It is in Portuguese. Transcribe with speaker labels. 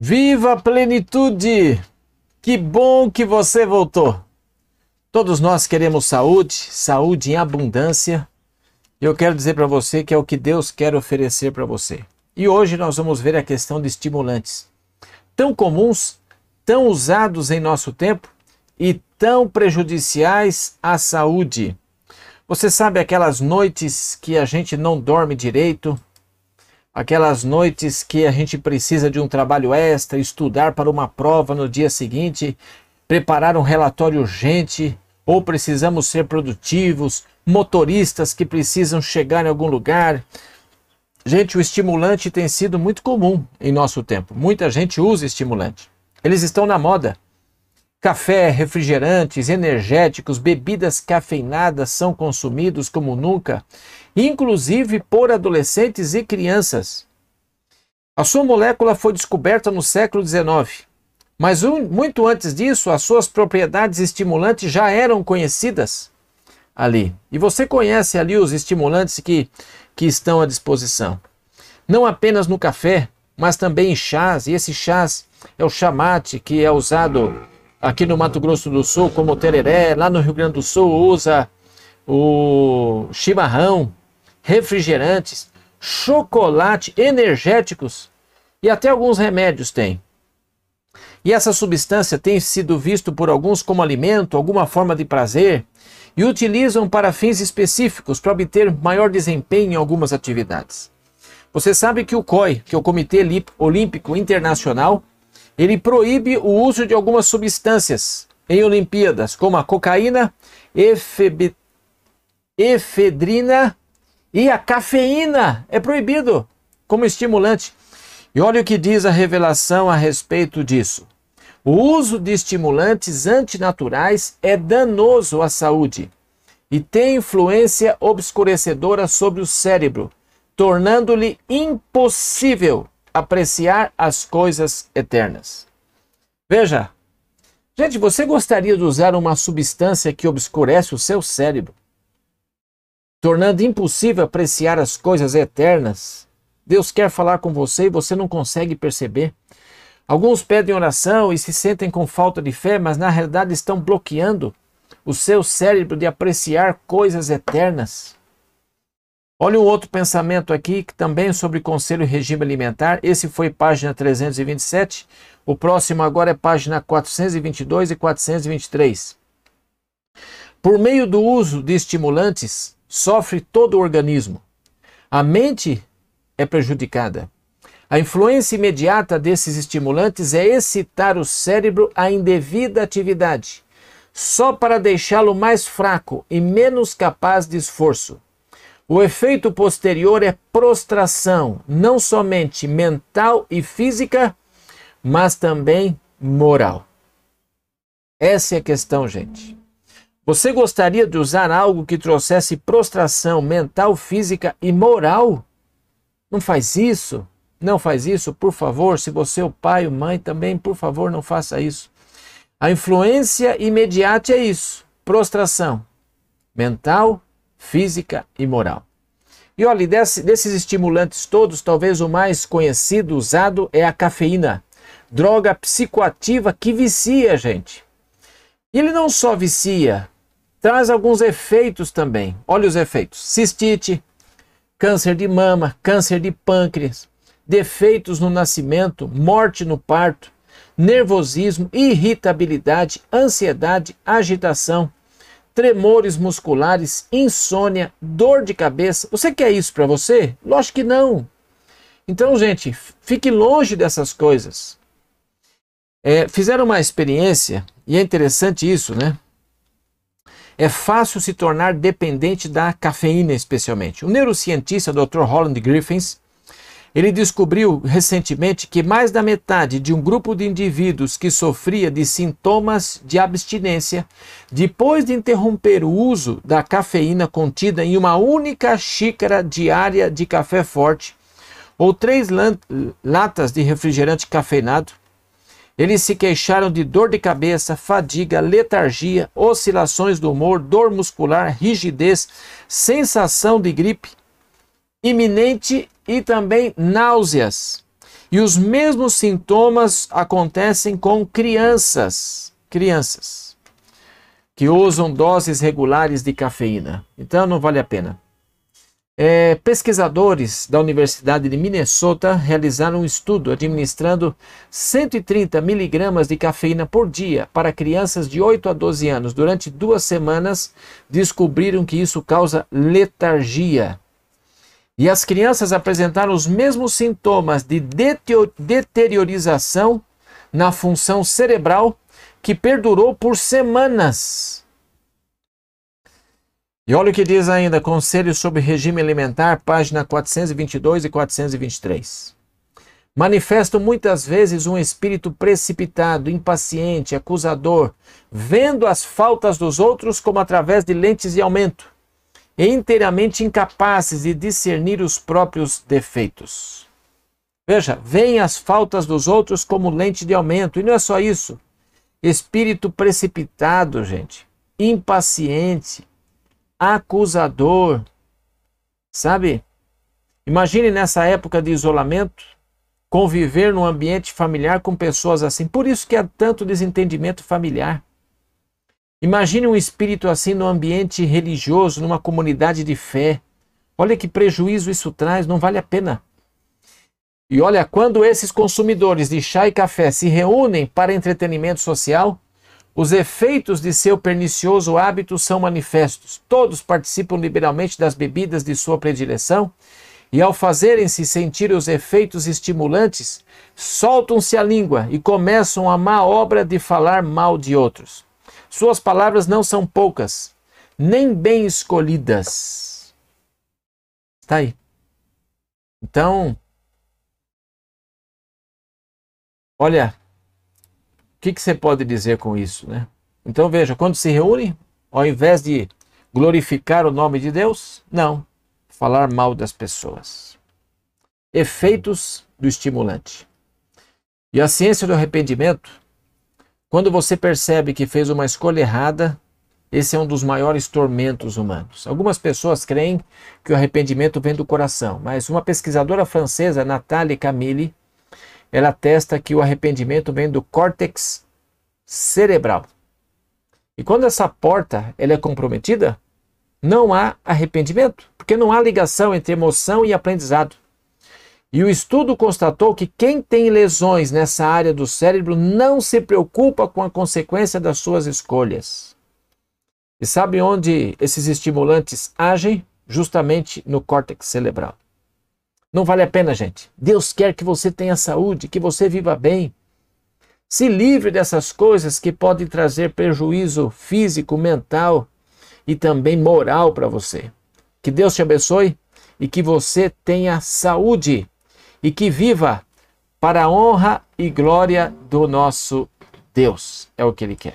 Speaker 1: Viva a plenitude! Que bom que você voltou! Todos nós queremos saúde, saúde em abundância. E eu quero dizer para você que é o que Deus quer oferecer para você. E hoje nós vamos ver a questão de estimulantes, tão comuns, tão usados em nosso tempo e tão prejudiciais à saúde. Você sabe aquelas noites que a gente não dorme direito, aquelas noites que a gente precisa de um trabalho extra, estudar para uma prova no dia seguinte, preparar um relatório urgente, ou precisamos ser produtivos, motoristas que precisam chegar em algum lugar. Gente, o estimulante tem sido muito comum em nosso tempo. Muita gente usa estimulante. Eles estão na moda. Café, refrigerantes, energéticos, bebidas cafeinadas são consumidos como nunca, inclusive por adolescentes e crianças. A sua molécula foi descoberta no século XIX, mas um, muito antes disso, as suas propriedades estimulantes já eram conhecidas ali. E você conhece ali os estimulantes que, que estão à disposição. Não apenas no café, mas também em chás, e esse chás é o chamate, que é usado aqui no Mato Grosso do Sul, como tereré, lá no Rio Grande do Sul usa o chimarrão, refrigerantes, chocolate, energéticos e até alguns remédios tem. E essa substância tem sido visto por alguns como alimento, alguma forma de prazer, e utilizam para fins específicos para obter maior desempenho em algumas atividades. Você sabe que o COI, que é o Comitê Olímpico Internacional, ele proíbe o uso de algumas substâncias em Olimpíadas, como a cocaína, efeb... efedrina e a cafeína. É proibido como estimulante. E olha o que diz a revelação a respeito disso. O uso de estimulantes antinaturais é danoso à saúde e tem influência obscurecedora sobre o cérebro, tornando-lhe impossível apreciar as coisas eternas. Veja, gente, você gostaria de usar uma substância que obscurece o seu cérebro, tornando impossível apreciar as coisas eternas? Deus quer falar com você e você não consegue perceber. Alguns pedem oração e se sentem com falta de fé, mas na realidade estão bloqueando o seu cérebro de apreciar coisas eternas. Olha um outro pensamento aqui, que também é sobre conselho e regime alimentar. Esse foi página 327. O próximo agora é página 422 e 423. Por meio do uso de estimulantes, sofre todo o organismo. A mente é prejudicada. A influência imediata desses estimulantes é excitar o cérebro à indevida atividade, só para deixá-lo mais fraco e menos capaz de esforço. O efeito posterior é prostração, não somente mental e física, mas também moral. Essa é a questão, gente. Você gostaria de usar algo que trouxesse prostração mental, física e moral? Não faz isso? Não faz isso, por favor. Se você é o pai ou mãe, também, por favor, não faça isso. A influência imediata é isso: prostração mental, física e moral. E olha, desse, desses estimulantes todos, talvez o mais conhecido, usado, é a cafeína. Droga psicoativa que vicia, gente. Ele não só vicia, traz alguns efeitos também. Olha os efeitos: cistite, câncer de mama, câncer de pâncreas, defeitos no nascimento, morte no parto, nervosismo, irritabilidade, ansiedade, agitação, tremores musculares, insônia, dor de cabeça. Você quer isso para você? Lógico que não. Então, gente, fique longe dessas coisas. É, fizeram uma experiência, e é interessante isso, né? É fácil se tornar dependente da cafeína, especialmente. O neurocientista Dr. Holland Griffiths ele descobriu recentemente que mais da metade de um grupo de indivíduos que sofria de sintomas de abstinência, depois de interromper o uso da cafeína contida em uma única xícara diária de café forte ou três latas de refrigerante cafeinado, eles se queixaram de dor de cabeça, fadiga, letargia, oscilações do humor, dor muscular, rigidez, sensação de gripe iminente e também náuseas. E os mesmos sintomas acontecem com crianças. Crianças que usam doses regulares de cafeína. Então não vale a pena. É, pesquisadores da Universidade de Minnesota realizaram um estudo administrando 130 miligramas de cafeína por dia para crianças de 8 a 12 anos. Durante duas semanas, descobriram que isso causa letargia. E as crianças apresentaram os mesmos sintomas de deteriorização na função cerebral que perdurou por semanas. E olha o que diz ainda, Conselho sobre Regime Alimentar, página 422 e 423. Manifestam muitas vezes um espírito precipitado, impaciente, acusador, vendo as faltas dos outros como através de lentes de aumento, e inteiramente incapazes de discernir os próprios defeitos. Veja, veem as faltas dos outros como lente de aumento, e não é só isso. Espírito precipitado, gente, impaciente, acusador. Sabe? Imagine nessa época de isolamento, conviver num ambiente familiar com pessoas assim. Por isso que há tanto desentendimento familiar. Imagine um espírito assim no ambiente religioso, numa comunidade de fé. Olha que prejuízo isso traz, não vale a pena. E olha, quando esses consumidores de chá e café se reúnem para entretenimento social, os efeitos de seu pernicioso hábito são manifestos. Todos participam liberalmente das bebidas de sua predileção e, ao fazerem-se sentir os efeitos estimulantes, soltam-se a língua e começam a má obra de falar mal de outros. Suas palavras não são poucas, nem bem escolhidas. Está aí. Então, olha, que, que você pode dizer com isso, né? Então veja, quando se reúne, ao invés de glorificar o nome de Deus, não, falar mal das pessoas. Efeitos do estimulante. E a ciência do arrependimento, quando você percebe que fez uma escolha errada, esse é um dos maiores tormentos humanos. Algumas pessoas creem que o arrependimento vem do coração, mas uma pesquisadora francesa, Nathalie Camille, ela atesta que o arrependimento vem do córtex cerebral. E quando essa porta ela é comprometida, não há arrependimento, porque não há ligação entre emoção e aprendizado. E o estudo constatou que quem tem lesões nessa área do cérebro não se preocupa com a consequência das suas escolhas. E sabe onde esses estimulantes agem? Justamente no córtex cerebral. Não vale a pena, gente. Deus quer que você tenha saúde, que você viva bem. Se livre dessas coisas que podem trazer prejuízo físico, mental e também moral para você. Que Deus te abençoe e que você tenha saúde e que viva para a honra e glória do nosso Deus. É o que Ele quer.